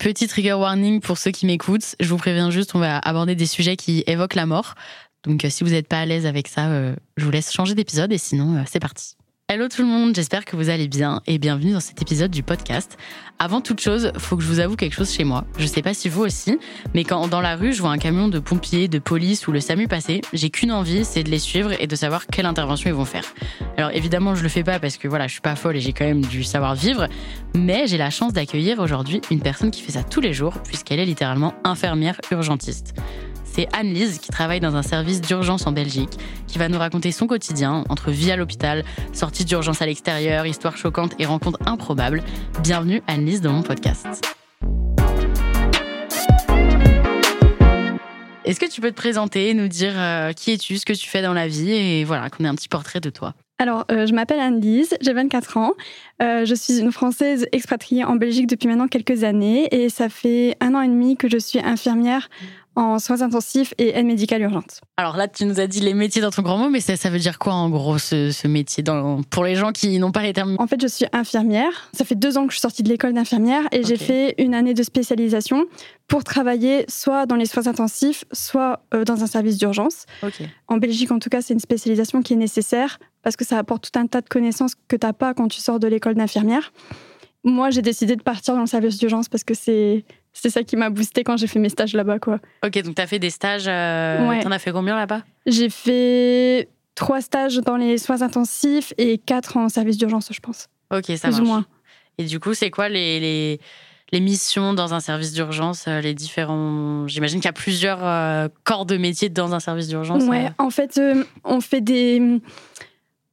Petit trigger warning pour ceux qui m'écoutent. Je vous préviens juste, on va aborder des sujets qui évoquent la mort. Donc euh, si vous n'êtes pas à l'aise avec ça, euh, je vous laisse changer d'épisode et sinon, euh, c'est parti. Hello tout le monde, j'espère que vous allez bien et bienvenue dans cet épisode du podcast. Avant toute chose, faut que je vous avoue quelque chose chez moi. Je sais pas si vous aussi, mais quand dans la rue je vois un camion de pompiers, de police ou le SAMU passer, j'ai qu'une envie, c'est de les suivre et de savoir quelle intervention ils vont faire. Alors évidemment, je le fais pas parce que voilà, je suis pas folle et j'ai quand même du savoir-vivre, mais j'ai la chance d'accueillir aujourd'hui une personne qui fait ça tous les jours puisqu'elle est littéralement infirmière urgentiste c'est Anne-Lise qui travaille dans un service d'urgence en Belgique, qui va nous raconter son quotidien entre vie à l'hôpital, sortie d'urgence à l'extérieur, histoire choquante et rencontres improbables. Bienvenue Anne-Lise dans mon podcast. Est-ce que tu peux te présenter, nous dire euh, qui es-tu, ce que tu fais dans la vie et voilà, qu'on ait un petit portrait de toi? Alors, euh, je m'appelle Anne-Lise, j'ai 24 ans. Euh, je suis une Française expatriée en Belgique depuis maintenant quelques années et ça fait un an et demi que je suis infirmière en soins intensifs et aide médicale urgente. Alors là, tu nous as dit les métiers dans ton grand mot, mais ça, ça veut dire quoi en gros ce, ce métier dans, pour les gens qui n'ont pas les termes? En fait, je suis infirmière. Ça fait deux ans que je suis sortie de l'école d'infirmière et j'ai fait une année de spécialisation pour travailler soit dans les soins intensifs, soit euh, dans un service d'urgence. En Belgique, en tout cas, c'est une spécialisation qui est nécessaire parce que ça apporte tout un tas de connaissances que tu n'as pas quand tu sors de l'école d'infirmière. Moi, j'ai décidé de partir dans le service d'urgence parce que c'est c'est ça qui m'a boosté quand j'ai fait mes stages là-bas. quoi. Ok, donc tu as fait des stages. Euh, Ouais. T'en as fait combien là-bas? J'ai fait trois stages dans les soins intensifs et quatre en service d'urgence, je pense. Ok, ça plus marche. ou moins. Et du coup, c'est quoi les, les, les missions dans un service d'urgence euh, Les différents. J'imagine qu'il y a plusieurs euh, corps de métier dans un service d'urgence. Ouais, euh. en fait, on fait des.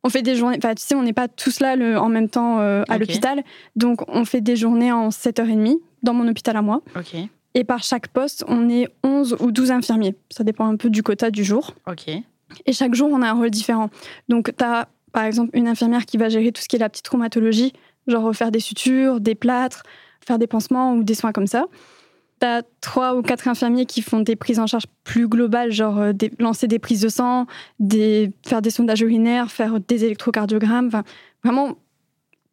On fait des journées, enfin tu sais, on n'est pas tous là le- en même temps euh, à l'hôpital. Donc on fait des journées en 7h30 dans mon hôpital à moi. Ok, Et par chaque poste, on est 11 ou 12 infirmiers. Ça dépend un peu du quota du jour. ok. Et chaque jour, on a un rôle différent. Donc, tu as, par exemple, une infirmière qui va gérer tout ce qui est la petite traumatologie, genre faire des sutures, des plâtres, faire des pansements ou des soins comme ça. Tu as trois ou quatre infirmiers qui font des prises en charge plus globales, genre euh, des- lancer des prises de sang, des, faire des sondages urinaires, faire des électrocardiogrammes. Enfin, vraiment,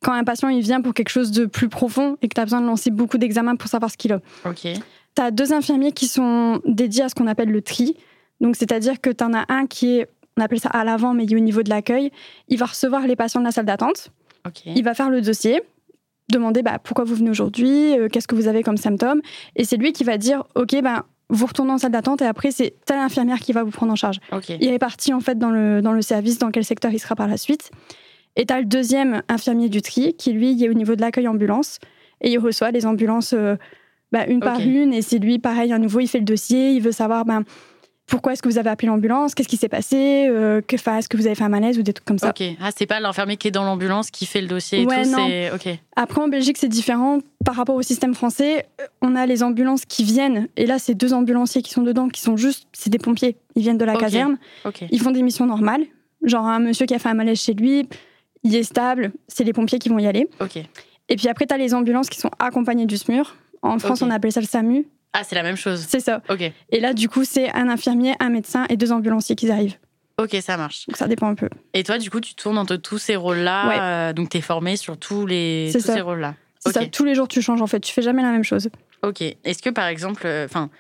quand un patient il vient pour quelque chose de plus profond et que tu as besoin de lancer beaucoup d'examens pour savoir ce qu'il a. Ok. Tu as deux infirmiers qui sont dédiés à ce qu'on appelle le tri. Donc, c'est-à-dire que tu en as un qui est, on appelle ça à l'avant, mais il est au niveau de l'accueil. Il va recevoir les patients de la salle d'attente. Il va faire le dossier, demander bah, pourquoi vous venez aujourd'hui, euh, qu'est-ce que vous avez comme symptômes. Et c'est lui qui va dire OK, ben, vous retournez en salle d'attente et après, c'est telle infirmière qui va vous prendre en charge. Il est parti en fait dans le, dans le service, dans quel secteur il sera par la suite. Et tu as le deuxième infirmier du tri qui, lui, il est au niveau de l'accueil ambulance. Et il reçoit les ambulances euh, bah, une par une. Et c'est lui, pareil, à nouveau, il fait le dossier. Il veut savoir ben, pourquoi est-ce que vous avez appelé l'ambulance, qu'est-ce qui s'est passé, euh, que, est-ce que vous avez fait un malaise ou des trucs comme ça? Ok. Ah, c'est pas l'infirmier qui est dans l'ambulance qui fait le dossier et Ouais, tout. non. C'est ok. Après, en Belgique, c'est différent par rapport au système français. Euh, On a les ambulances qui viennent. Et là, c'est deux ambulanciers qui sont dedans, qui sont juste, c'est des pompiers. Ils viennent de la caserne. Ils font des missions normales. Genre un monsieur qui a fait un malaise chez lui, il est stable, c'est les pompiers qui vont y aller. Et puis après, tu as les ambulances qui sont accompagnées du SMUR. En France, on appelle ça le SAMU. Ah, c'est la même chose. C'est ça. Ok. Et là, du coup, c'est un infirmier, un médecin et deux ambulanciers qui arrivent. Ok, ça marche. Donc ça dépend un peu. Et toi, du coup, tu tournes entre tous ces rôles-là. Ouais. euh, donc, tu es formé sur tous, les, C'est tous ça. ces rôles-là. C'est Ok. ça. Tous les jours, tu changes en fait. Tu fais jamais la même chose. Ok. Est-ce que par exemple, euh, enfin,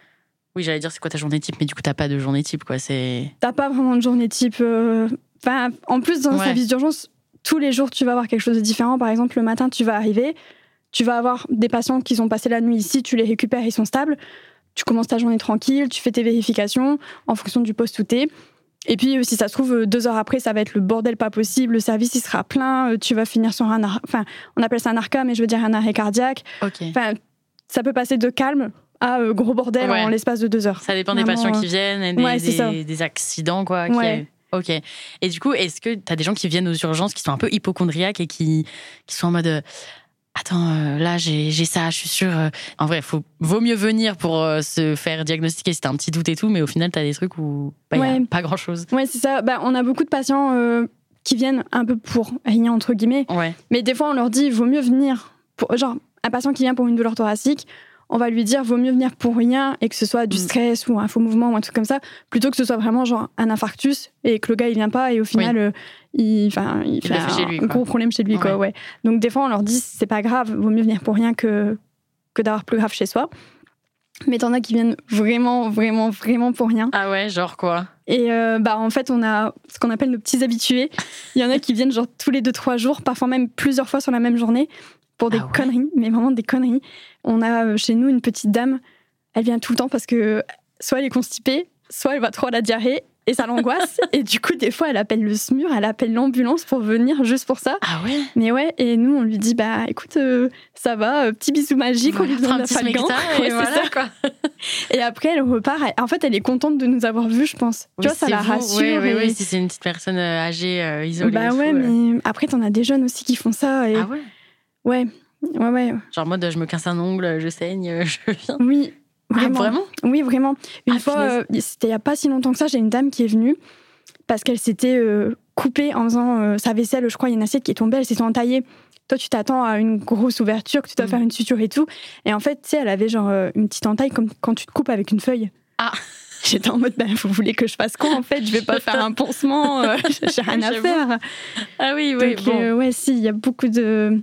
oui, j'allais dire c'est quoi ta journée type, mais du coup t'as pas de journée type, quoi. C'est T'as pas vraiment de journée type. euh, Enfin, en plus, dans un Ouais. service d'urgence, tous les jours, tu vas avoir quelque chose de différent. Par exemple, le matin, tu vas arriver, tu vas avoir des patients qui ont passé la nuit ici, tu les récupères, ils sont stables. Tu commences ta journée tranquille, tu fais tes vérifications en fonction du poste où t'es. Et puis, euh, si ça se trouve, euh, deux heures après, ça va être le bordel pas possible. Le service, il sera plein. euh, Tu vas finir sur un. ar- Enfin, on appelle ça un arca, mais je veux dire un arrêt cardiaque. Ok. Enfin, ça peut passer de calme à euh, gros bordel Ouais. en l'espace de deux heures. Ça dépend des patients euh, qui viennent et des, ouais, c'est des- ça. des accidents, quoi. qui- Ouais. Ok. Et du coup, est-ce que tu as des gens qui viennent aux urgences qui sont un peu hypochondriaques et qui, qui sont en mode. euh, Attends, euh, là, j'ai ça, je suis sûre. euh. En vrai, faut, vaut mieux venir pour euh, se faire diagnostiquer si t'as un petit doute et tout, mais au final, t'as des trucs où bah, y a pas grand-chose. Ouais, c'est ça. Bah, on a beaucoup de patients euh, qui viennent un peu pour rien, entre guillemets. Ouais. Mais des fois, on leur dit, vaut mieux venir. Pour, genre, un patient qui vient pour une douleur thoracique, on va lui dire, vaut mieux venir pour rien et que ce soit du Mm. stress ou un faux mouvement ou un truc comme ça, plutôt que ce soit vraiment genre un infarctus et que le gars il vient pas et au final, euh, il, enfin, il, fait un, chez lui, un quoi. gros problème chez lui. Quoi, ouais. Donc des fois, on leur dit, c'est pas grave, vaut mieux venir pour rien que, que d'avoir plus grave chez soi. Mais t'en as qui viennent vraiment, vraiment, vraiment pour rien. Ah ouais, genre quoi? Et euh, bah, en fait, on a ce qu'on appelle nos petits habitués. Il y en a qui viennent genre tous les deux, trois jours, parfois même plusieurs fois sur la même journée, pour des Ah ouais. conneries, mais vraiment des conneries. On a euh, chez nous une petite dame, elle vient tout le temps parce que soit elle est constipée, soit elle va trop à la diarrhée, et ça l'angoisse. et du coup, des fois, elle appelle le SMUR, elle appelle l'ambulance pour venir juste pour ça. Ah ouais? Mais ouais, et nous, on lui dit, bah écoute, euh, ça va, euh, petit bisou magique, on lui Voilà, donne un petit Ouais, et c'est voilà, ça. quoi. Et après, elle repart. En fait, elle est contente de nous avoir vus, je pense. Oui, tu vois, ça la vous. rassure. Oui, oui, et- oui, si c'est une petite personne âgée, euh, isolée. et Bah ouais, mais après, t'en as des jeunes aussi qui font ça. Et... Ah ouais? Ouais, ouais, ouais. Genre, mode, je me casse un ongle, je saigne, je viens. Oui, Ah, vraiment. vraiment? Oui, vraiment. Une Ah, fois, euh, c'était il y a pas si longtemps que ça, j'ai une dame qui est venue parce qu'elle s'était euh, coupée en faisant euh, sa vaisselle. Je crois, il y a une assiette qui est tombée, elle s'est entaillée. Toi, tu t'attends à une grosse ouverture, que tu dois Mm. faire une suture et tout. Et en fait, tu sais, elle avait genre une petite entaille comme quand tu te coupes avec une feuille. Ah. J'étais en mode, bah, vous voulez que je fasse quoi en fait? Je vais pas faire un pansement, euh, j'ai rien à faire. Ah oui, oui, Donc, bon. euh, ouais, si, il y a beaucoup de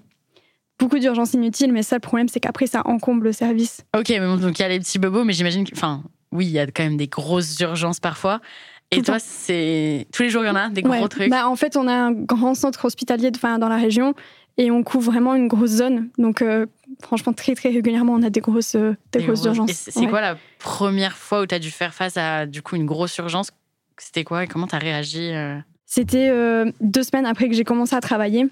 beaucoup d'urgences inutiles, mais ça, le problème, c'est qu'après, ça encombre le service. Ok, mais bon, donc il y a les petits bobos, mais j'imagine que. Enfin, oui, il y a quand même des grosses urgences parfois. Et Tout toi, c'est. Tous les jours, il y en a des gros Ouais. trucs? Bah, en fait, on a un grand centre hospitalier dans la région et on couvre vraiment une grosse zone. Donc, euh, franchement, très, très régulièrement, on a des grosses, euh, des Des grosses grosses- urgences. C'est Ouais. quoi la première fois où tu as dû faire face à du coup une grosse urgence? C'était quoi et comment tu as réagi euh? C'était euh, deux semaines après que j'ai commencé à travailler.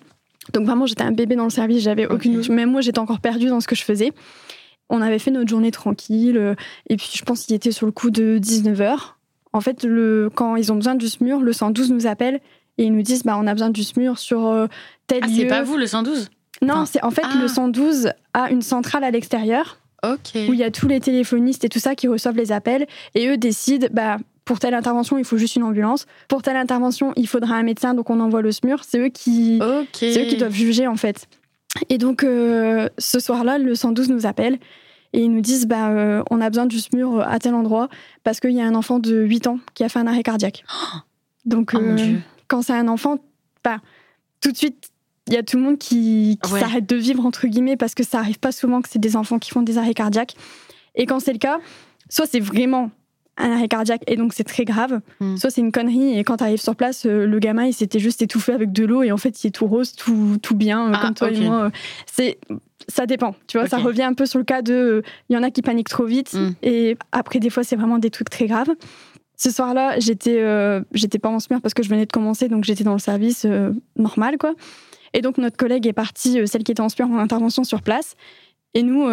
Donc, vraiment, j'étais un bébé dans le service, j'avais aucune Ok. notion. Même moi, j'étais encore perdue dans ce que je faisais. On avait fait notre journée tranquille. euh, et puis, je pense qu'il était sur le coup de 19h. En fait, le, quand ils ont besoin du SMUR, le 112 nous appelle et ils nous disent bah, on a besoin du SMUR sur euh, tel Ah, lieu. c'est pas vous le 112 Non, Enfin, c'est en fait ah. le 112 a une centrale à l'extérieur où il y a tous les téléphonistes et tout ça qui reçoivent les appels et eux décident bah pour telle intervention il faut juste une ambulance, pour telle intervention il faudra un médecin donc on envoie le SMUR. C'est eux qui c'est eux qui doivent juger en fait. Et donc euh, ce soir-là le 112 nous appelle et ils nous disent bah euh, on a besoin du SMUR à tel endroit parce qu'il y a un enfant de 8 ans qui a fait un arrêt cardiaque. Donc Oh euh, quand c'est un enfant, bah, tout de suite, il y a tout le monde qui, qui Ouais. s'arrête de vivre, entre guillemets, parce que ça arrive pas souvent que c'est des enfants qui font des arrêts cardiaques. Et quand c'est le cas, soit c'est vraiment un arrêt cardiaque et donc c'est très grave, Mm. soit c'est une connerie et quand tu arrives sur place, euh, le gamin il s'était juste étouffé avec de l'eau et en fait il est tout rose, tout, tout bien, euh, Ah, comme toi et moi. euh, C'est, ça dépend, tu vois, ça revient un peu sur le cas de. Il y en a qui paniquent trop vite Mm. et après des fois c'est vraiment des trucs très graves. Ce soir-là, j'étais euh, j'étais pas en SMUR parce que je venais de commencer, donc j'étais dans le service euh, normal, quoi. Et donc notre collègue est partie, euh, celle qui était en SMUR, en intervention sur place. Et nous,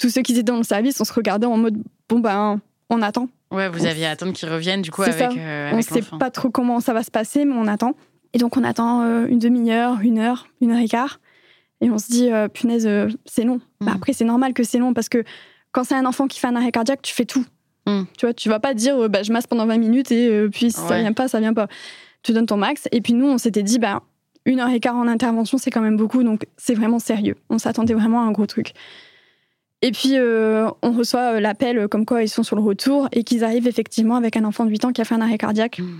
tous ceux qui étaient dans le service, on se regardait en mode bon ben, on attend. Ouais, vous on aviez à attendre qu'il revienne du coup avec, ça. euh, on avec sait pas trop comment ça va se passer, mais on attend. Et donc on attend euh, une demi-heure, une heure, une heure et quart. Et on se dit, euh, punaise, c'est long. Bah, Mm. après, c'est normal que c'est long parce que quand c'est un enfant qui fait un arrêt cardiaque, tu fais tout. Mm. Tu vois, tu vas pas dire, bah, je masse pendant 20 minutes et puis si ça Ouais. vient pas, ça vient pas. Tu donnes ton max. Et puis nous, on s'était dit, bah, une heure et quart en intervention, c'est quand même beaucoup, donc c'est vraiment sérieux. On s'attendait vraiment à un gros truc. Et puis, euh, on reçoit euh, l'appel euh, comme quoi ils sont sur le retour et qu'ils arrivent effectivement avec un enfant de 8 ans qui a fait un arrêt cardiaque. Mm.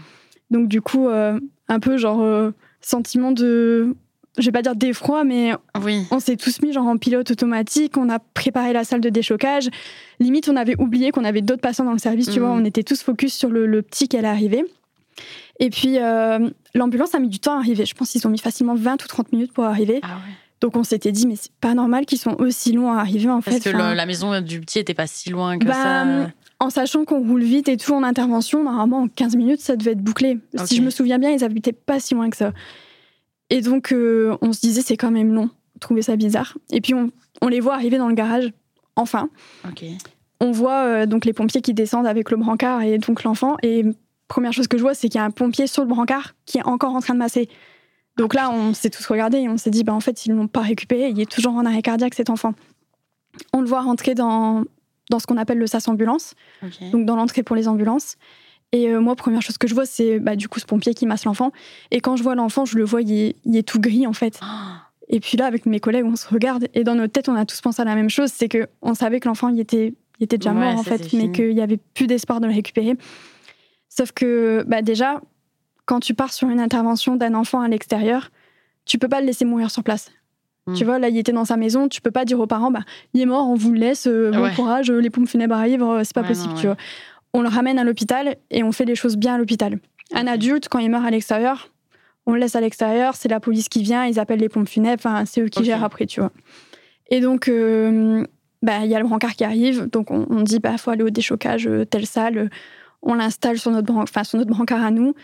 Donc, du coup, euh, un peu genre euh, sentiment de. Je vais pas dire d'effroi, mais Oui. on s'est tous mis genre en pilote automatique. On a préparé la salle de déchocage. Limite, on avait oublié qu'on avait d'autres patients dans le service. Tu vois, on était tous focus sur le, le petit qui allait arriver. Et puis, l'ambulance a mis du temps à arriver. Je pense qu'ils ont mis facilement 20 ou 30 minutes pour arriver. Ah ouais. Donc, on s'était dit, mais c'est pas normal qu'ils sont aussi longs à arriver en Parce fait. que Enfin, le- la maison du petit était pas si loin que Bah, ça. En sachant qu'on roule vite et tout en intervention, normalement en 15 minutes, ça devait être bouclé. Si je me souviens bien, ils habitaient pas si loin que ça. Et donc, euh, on se disait, c'est quand même long. On trouvait ça bizarre. Et puis, on, on les voit arriver dans le garage, enfin. Ok. On voit euh, donc les pompiers qui descendent avec le brancard et donc l'enfant. Et première chose que je vois, c'est qu'il y a un pompier sur le brancard qui est encore en train de masser. Donc là, on s'est tous regardés et on s'est dit, bah, en fait, ils ne l'ont pas récupéré. Il est toujours en arrêt cardiaque, cet enfant. On le voit rentrer dans, dans ce qu'on appelle le SAS ambulance, donc dans l'entrée pour les ambulances. Et euh, moi, première chose que je vois, c'est bah, du coup ce pompier qui masse l'enfant. Et quand je vois l'enfant, je le vois, il est, il est tout gris en fait. Ah, Et puis là, avec mes collègues, on se regarde et dans notre tête, on a tous pensé à la même chose, c'est que on savait que l'enfant, il était, il était déjà Ouais, mort en fait, mais qu'il y avait plus d'espoir de le récupérer. Sauf que bah, déjà, quand tu pars sur une intervention d'un enfant à l'extérieur, tu peux pas le laisser mourir sur place. Mm. Tu vois, là, il était dans sa maison, tu peux pas dire aux parents, bah, il est mort, on vous le laisse, euh, bon Ouais. courage, euh, les pompes funèbres arrivent, euh, c'est pas Ouais, possible, non, tu ouais. vois. On le ramène à l'hôpital et on fait les choses bien à l'hôpital. Un adulte, quand il meurt à l'extérieur, on le laisse à l'extérieur, c'est la police qui vient, ils appellent les pompes funèbres, c'est eux qui gèrent après, tu vois. Et donc, euh, bah, il y a le brancard qui arrive, donc on, on dit, bah, faut aller au déchocage, telle salle, on l'installe sur notre, bran- enfin, sur notre brancard à nous,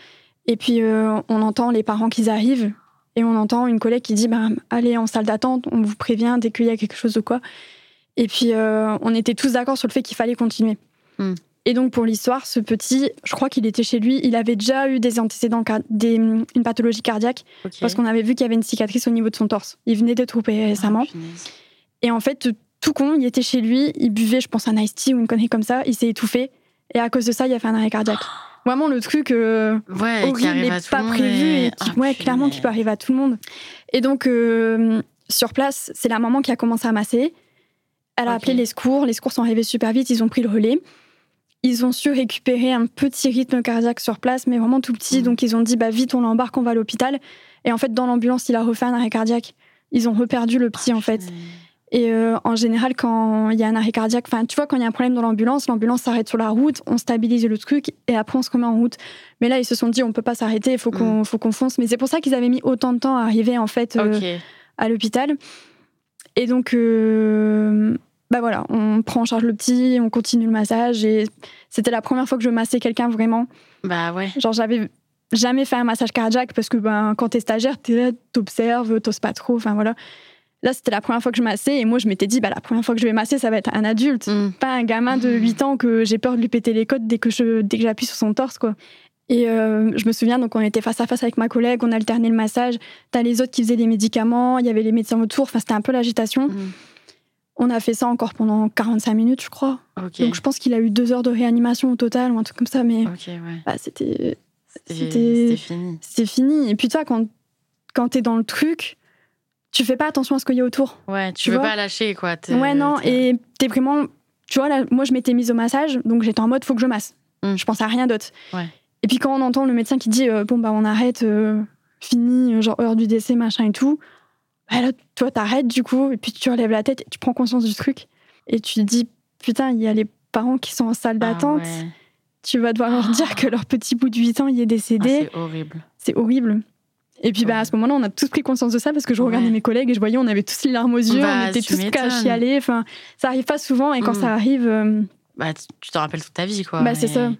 et puis euh, on entend les parents qui arrivent, et on entend une collègue qui dit, bah, allez en salle d'attente, on vous prévient dès qu'il y a quelque chose ou quoi. Et puis, euh, on était tous d'accord sur le fait qu'il fallait continuer. Hmm. Et donc, pour l'histoire, ce petit, je crois qu'il était chez lui, il avait déjà eu des antécédents, des, une pathologie cardiaque, parce qu'on avait vu qu'il y avait une cicatrice au niveau de son torse. Il venait d'être opéré récemment. Ah, punaise. Et en fait, tout con, il était chez lui, il buvait, je pense, un iced tea ou une connerie comme ça, il s'est étouffé. Et à cause de ça, il a fait un arrêt cardiaque. Vraiment le truc euh, Ouais, qui horrible et pas prévu et- et qui, ouais, clairement, qui peut arriver à tout le monde. Et donc, euh, sur place, c'est la maman qui a commencé à masser. Elle a appelé les secours, les secours sont arrivés super vite, ils ont pris le relais. Ils ont su récupérer un petit rythme cardiaque sur place, mais vraiment tout petit. Mhm. Donc, ils ont dit, bah, vite, on l'embarque, on va à l'hôpital. Et en fait, dans l'ambulance, il a refait un arrêt cardiaque. Ils ont reperdu le petit, en fait. Et euh, en général, quand il y a un arrêt cardiaque, enfin, tu vois, quand il y a un problème dans l'ambulance, l'ambulance s'arrête sur la route, on stabilise le truc et après on se remet en route. Mais là, ils se sont dit, on peut pas s'arrêter, il faut qu'on faut qu'on fonce. Mais c'est pour ça qu'ils avaient mis autant de temps à arriver en fait euh, à l'hôpital. Et donc, euh, bah voilà, on prend en charge le petit, on continue le massage et c'était la première fois que je massais quelqu'un vraiment. Bah ouais. Genre, j'avais jamais fait un massage cardiaque parce que ben, quand t'es stagiaire, t'es là, t'observes, t'oses pas trop, enfin voilà. Là, c'était la première fois que je massais et moi, je m'étais dit, bah, la première fois que je vais masser, ça va être un adulte, Mm. pas un gamin de 8 ans que j'ai peur de lui péter les côtes dès que je dès que j'appuie sur son torse, quoi. Et euh, je me souviens, donc on était face à face avec ma collègue, on alternait le massage. T'as les autres qui faisaient les médicaments, il y avait les médecins autour, enfin c'était un peu l'agitation. Mm. On a fait ça encore pendant 45 minutes, je crois. Donc je pense qu'il a eu deux heures de réanimation au total ou un truc comme ça, mais ouais. bah, c'était C'était fini. fini. Et puis toi, quand, quand t'es dans le truc, tu fais pas attention à ce qu'il y a autour. Ouais, tu, Tu veux pas lâcher, quoi. Ouais, non, et t'es vraiment. Tu vois, là, moi, je m'étais mise au massage, donc j'étais en mode, faut que je masse. Mm. Je pense à rien d'autre. Ouais. Et puis quand on entend le médecin qui dit, euh, bon, bah, on arrête, euh, fini, euh, genre heure du décès, machin et tout, bah, là, toi, t'arrêtes du coup, et puis tu relèves la tête, et tu prends conscience du truc, et tu te dis, putain, il y a les parents qui sont en salle Ah d'attente, ouais. tu vas devoir leur dire que leur petit bout de 8 ans, il est Ah, décédé. c'est horrible. c'est horrible. Et puis bah, à ce moment-là, on a tous pris conscience de ça parce que je regardais Ouais. mes collègues et je voyais, on avait tous les larmes aux yeux, Bah, on était tu tous prêts à m'étonnes. chialer. Enfin, ça arrive pas souvent et quand Mm. ça arrive, euh, Bah, tu t'en rappelles toute ta vie, quoi. Bah, c'est ça.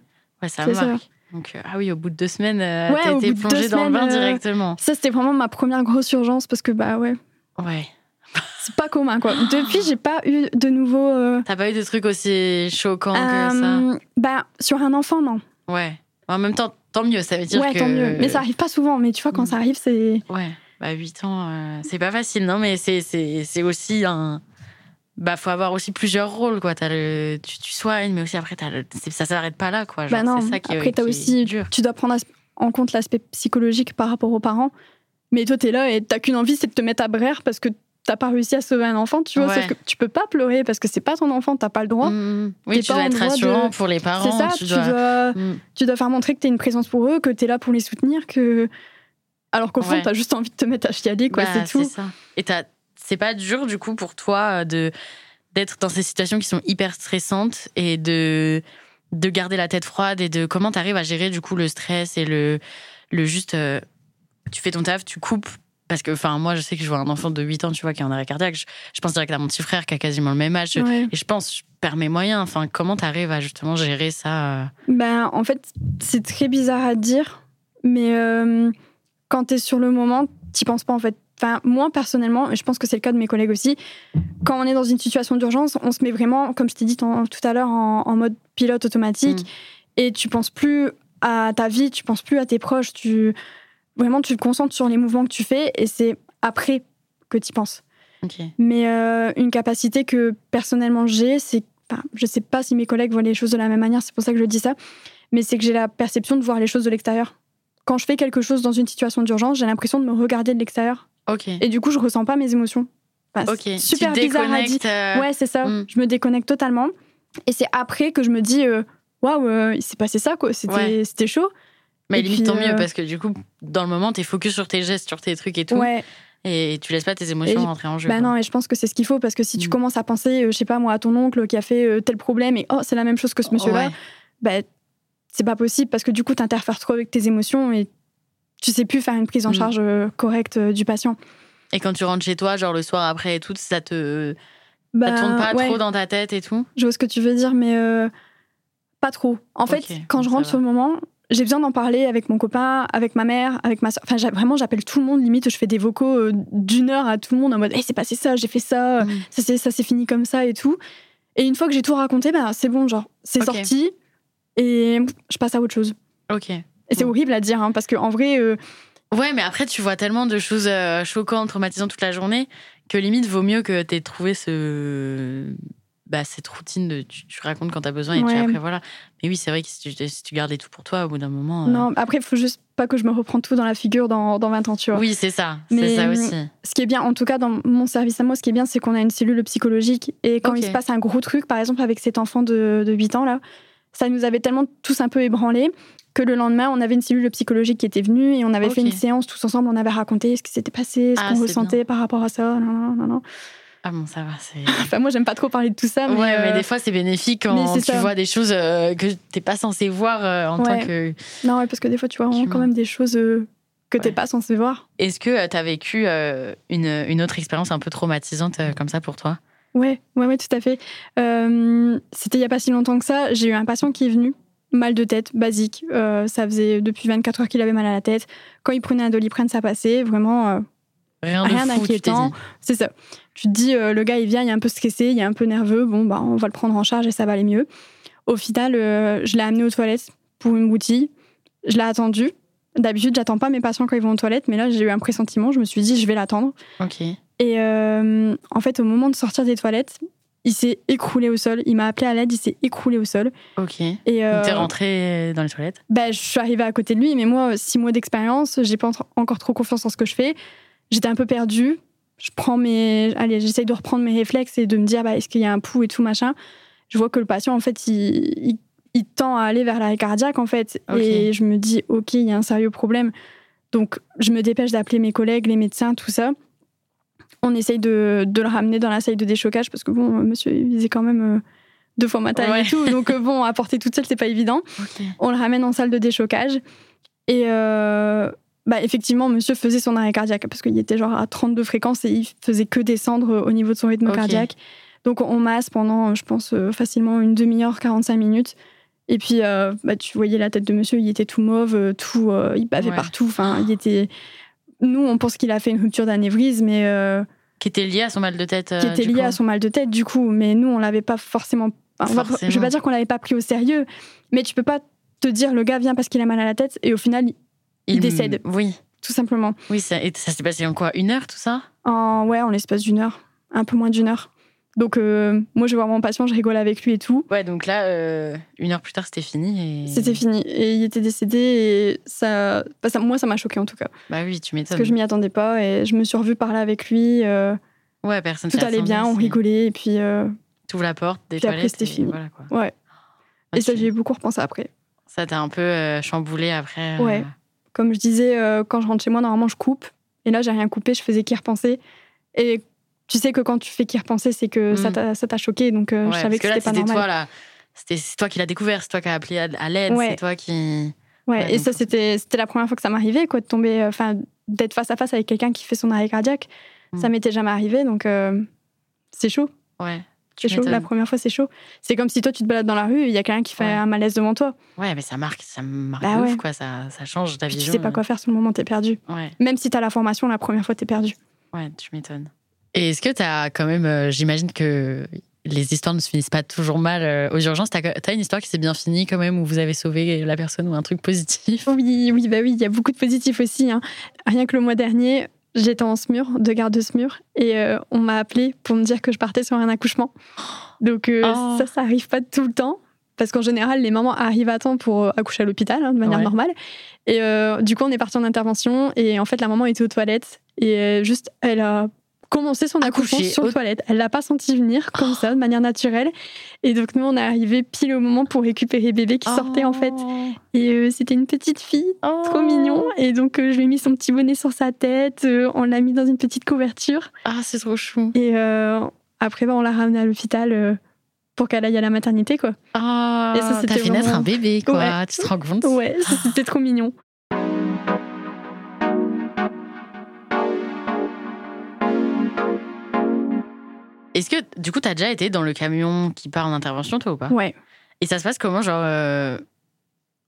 Ouais, ça marque. Donc, euh, ah oui, au bout de deux semaines, euh, Ouais, t'as été plongée dans le bain euh, directement. ça c'était vraiment ma première grosse urgence parce que bah ouais, Ouais. c'est pas commun quoi. Depuis, j'ai pas eu de nouveau. T'as pas eu de trucs aussi choquants que ça? Bah sur un enfant non. Ouais. En même temps, tant mieux, ça veut dire ouais, que... tant mieux. Mais ça arrive pas souvent. Mais tu vois, quand ça arrive, c'est. Ouais, bah 8 ans, euh, c'est pas facile, non, mais c'est, aussi un. Bah, faut avoir aussi plusieurs rôles, quoi. T'as le, tu, tu soignes, mais aussi après, t'as le, ça s'arrête pas là, quoi. Genre, Bah non. ça qui, Après, t'as qui est aussi, dur. tu dois prendre as- en compte l'aspect psychologique par rapport aux parents. Mais toi, t'es là et t'as qu'une envie, c'est de te mettre à brère parce que t'as pas réussi à sauver un enfant, tu vois. Ouais. Sauf que tu peux pas pleurer parce que c'est pas ton enfant, t'as pas le droit. Mm. Oui, tu pas dois être droit de- rassurant pour les parents. C'est ça, tu tu, dois. dois... Mm. tu dois faire montrer que t'es une présence pour eux, que t'es là pour les soutenir, que. Alors qu'au fond, Ouais. t'as juste envie de te mettre à chialer, quoi, Bah, c'est tout. ça. Et c'est pas dur, du coup, pour toi euh, de d'être dans ces situations qui sont hyper stressantes et de de garder la tête froide et de comment t'arrives à gérer du coup le stress et le le juste euh, tu fais ton taf, tu coupes Parce que, enfin, moi, je sais que je vois un enfant de 8 ans, tu vois, qui est en arrêt cardiaque. Je, je pense direct à mon petit frère qui a quasiment le même âge. Ouais. Et je pense, je perds mes moyens. Enfin, comment t'arrives à justement gérer ça euh? Ben, en fait, c'est très bizarre à dire, mais euh, quand t'es sur le moment, t'y penses pas en fait. Enfin, moi personnellement, et je pense que c'est le cas de mes collègues aussi, quand on est dans une situation d'urgence, on se met vraiment, comme je t'ai dit tout à l'heure, en, en mode pilote automatique, Mm. et tu penses plus à ta vie, tu penses plus à tes proches, tu vraiment tu te concentres sur les mouvements que tu fais, et c'est après que tu penses. Ok. Mais euh, une capacité que personnellement j'ai, c'est. Enfin, je sais pas si mes collègues voient les choses de la même manière, c'est pour ça que je dis ça, mais c'est que j'ai la perception de voir les choses de l'extérieur. Quand je fais quelque chose dans une situation d'urgence, j'ai l'impression de me regarder de l'extérieur. Et du coup, je ressens pas mes émotions. Enfin, Super tu bizarre à dire. euh, Ouais, c'est ça. Mm. Je me déconnecte totalement. Et c'est après que je me dis, euh, waouh, euh, il s'est passé ça, quoi. C'était Ouais. c'était chaud. Mais Et limite, puis, tant euh, mieux, parce que du coup, dans le moment, t'es focus sur tes gestes, sur tes trucs et tout. Ouais. Et tu laisses pas tes émotions Et- rentrer en jeu. Bah quoi. non, et je pense que c'est ce qu'il faut parce que si tu Mm. commences à penser, euh, je sais pas moi, à ton oncle qui a fait euh, tel problème et oh, c'est la même chose que ce monsieur-là, Ouais. bah, c'est pas possible parce que du coup, t'interfères trop avec tes émotions et tu sais plus faire une prise en Mm. charge euh, correcte euh, du patient. Et quand tu rentres chez toi, genre le soir après et tout, ça te. Bah, ça tourne pas ouais, trop dans ta tête et tout? Je vois ce que tu veux dire, mais euh, pas trop. En fait, quand je rentre sur le moment, j'ai besoin d'en parler avec mon copain, avec ma mère, avec ma soeur. Enfin, vraiment, j'appelle tout le monde. Limite, je fais des vocaux euh, d'une heure à tout le monde en mode Hey, c'est passé ça, j'ai fait ça, Mm. ça s'est fini comme ça et tout. Et une fois que j'ai tout raconté, ben, c'est bon, genre, c'est sorti et je passe à autre chose. Ok. Et c'est horrible à dire, hein, parce qu'en vrai, euh, Ouais, mais après, tu vois tellement de choses euh, choquantes, traumatisantes toute la journée que limite, vaut mieux que t'aies trouvé ce. Bah, cette routine de tu, tu racontes quand t'as besoin et puis Ouais. après voilà. Mais oui, c'est vrai que si tu, si tu gardais tout pour toi, au bout d'un moment. euh, non, après, il faut juste pas que je me reprends tout dans la figure dans, dans 20 ans, tu vois. Oui, c'est ça. C'est ça aussi. Ce qui est bien, en tout cas, dans mon service à moi, ce qui est bien, c'est qu'on a une cellule psychologique. Et quand il se passe un gros truc, par exemple, avec cet enfant de, de 8 ans, là, ça nous avait tellement tous un peu ébranlés que le lendemain, on avait une cellule psychologique qui était venue et on avait fait une séance tous ensemble. On avait raconté ce qui s'était passé, ce Ah, qu'on ressentait par rapport à ça. Non, non, non, non. Ah bon, ça va. C'est. Enfin, moi, j'aime pas trop parler de tout ça. Mais, ouais, mais euh, des fois, c'est bénéfique quand tu ça. vois des choses euh, que t'es pas censé voir euh, en tant que. Non, ouais, parce que des fois, tu vois vraiment quand même des choses que t'es Ouais. pas censé voir. Est-ce que tu as vécu euh, une, une autre expérience un peu traumatisante euh, comme ça pour toi? Ouais, ouais, ouais, tout à fait. Euh, C'était il y a pas si longtemps que ça. J'ai eu un patient qui est venu, mal de tête, basique. Ça faisait depuis 24 heures qu'il avait mal à la tête. Quand il prenait un doliprane, ça passait. Vraiment, Rien Rien d'inquiétant. c'est ça. Tu te dis, euh, le gars, il vient, il est un peu stressé, il est un peu nerveux. Bon, bah, on va le prendre en charge et ça va aller mieux. Au final, euh, je l'ai amené aux toilettes pour une broutille. Je l'ai attendu. D'habitude, j'attends pas mes patients quand ils vont aux toilettes, mais là, j'ai eu un pressentiment. Je me suis dit, je vais l'attendre. Ok. Et euh, en fait, au moment de sortir des toilettes, il s'est écroulé au sol. Il m'a appelé à l'aide, il s'est écroulé au sol. Ok. Et Donc, T'es euh, rentré dans les toilettes? bah, je suis arrivée à côté de lui, mais moi, six mois d'expérience, j'ai pas encore trop confiance en ce que je fais. J'étais un peu perdue. Je prends mes, allez, j'essaye de reprendre mes réflexes et de me dire, bah, est-ce qu'il y a un pouls et tout machin. Je vois que le patient, en fait, il, il, il tend à aller vers l'arrêt cardiaque, en fait, et je me dis, ok, il y a un sérieux problème. Donc, je me dépêche d'appeler mes collègues, les médecins, tout ça. On essaye de, de le ramener dans la salle de déchocage parce que bon, monsieur, il faisait quand même euh, deux fois ma taille Ouais. et tout. Donc, euh, bon, à porter toute seule, c'est pas évident. On le ramène en salle de déchocage. Et euh, bah, effectivement, monsieur faisait son arrêt cardiaque parce qu'il était genre à 32 fréquences et il faisait que descendre au niveau de son rythme cardiaque. Donc on masse pendant, je pense, euh, facilement une demi-heure, 45 minutes. Et puis, euh, bah, tu voyais la tête de monsieur, il était tout mauve, euh, tout, euh, il bavait Ouais. partout. Enfin, il était. Nous, on pense qu'il a fait une rupture d'anévrisme, mais euh, Qui était lié à son mal de tête euh, qui était lié coup à son mal de tête, du coup. Mais nous, on l'avait pas forcément. enfin, on va- Forcément. je vais pas dire qu'on l'avait pas pris au sérieux, mais tu peux pas te dire le gars vient parce qu'il a mal à la tête et au final, il décède. Oui. tout simplement. Oui, ça, et ça s'est passé en quoi? Une heure, tout ça? En, ouais, en l'espace d'une heure, un peu moins d'une heure. Donc, euh, moi, je vais voir mon patient, je rigole avec lui et tout. Ouais, donc là, euh, une heure plus tard, c'était fini. Et... C'était fini. Et il était décédé et ça, bah, ça- moi, ça m'a choqué en tout cas. Bah oui, tu Parce m'étonnes. que je m'y attendais pas et je me suis revue parler avec lui. euh, Ouais, personne tout allait bien, on rigolait et puis. euh, T'ouvres la porte des Puis après, c'était fini. Voilà, quoi. ouais. Ah, Et ça, tu- j'ai beaucoup repensé après. Ça t'a un peu chamboulé après. Ouais. Comme je disais, euh, quand je rentre chez moi, normalement, je coupe. Et là, j'ai rien coupé, je faisais qu'y repenser. Et tu sais que quand tu fais qu'y repenser, c'est que ça Mm. t'a- ça t'a choqué. Donc, euh, Ouais, je savais que, c'était pas normal. toi, là. C'était c'est toi qui l'as découvert, c'est toi qui as appelé à, l'aide, Ouais. c'est toi qui. Ouais, Ouais, et donc ça, ça- c'était c'était la première fois que ça m'arrivait, quoi, de tomber, euh, enfin, d'être face à face avec quelqu'un qui fait son arrêt cardiaque. Mm. Ça m'était jamais arrivé, donc euh, c'est chaud. Ouais. Tu C'est chaud. La première fois, c'est chaud. C'est comme si toi, tu te balades dans la rue et il y a quelqu'un qui fait Ouais. un malaise devant toi. Ouais, mais ça marque, ça marque Bah ouf, ouais. quoi. Ça, ça change ta Puis tu vision. sais pas quoi faire sur le moment, t'es perdu. Ouais, Même si t'as la formation, la première fois, t'es perdu. ouais, tu m'étonnes. Et est-ce que t'as quand même, euh, j'imagine que les histoires ne se finissent pas toujours mal euh, aux urgences. T'as as une histoire qui s'est bien finie quand même, où vous avez sauvé la personne ou un truc positif? Oui, oui, bah oui, il y a beaucoup de positifs aussi. hein. Rien que le mois dernier, j'étais en SMUR, de garde de SMUR, et euh, on m'a appelé pour me dire que je partais sur un accouchement. Donc euh, Oh. ça, ça arrive pas tout le temps. Parce qu'en général, les mamans arrivent à temps pour euh, accoucher à l'hôpital, hein, de manière Ouais. normale. Et euh, du coup, on est parti en intervention. Et en fait, la maman était aux toilettes. Et juste, elle a commencé son accouchement sur au- les toilettes. Elle l'a pas senti venir comme ça, de manière naturelle. Et donc, nous, on est arrivé pile au moment pour récupérer bébé qui sortait, en fait. Et euh, c'était une petite fille trop mignon. Et donc, euh, je lui ai mis son petit bonnet sur sa tête. euh, on l'a mis dans une petite couverture. Ah, c'est trop chou. Et après, bah, on l'a ramené à l'hôpital pour qu'elle aille à la maternité, quoi. Ah, Et ça, c'était t'as fait naître vraiment- un bébé, quoi. Ouais. Tu te rends compte Ouais, c'était trop mignon. Est-ce que, du coup, t'as déjà été dans le camion qui part en intervention, toi, ou pas? Ouais. Et ça se passe comment, genre, euh,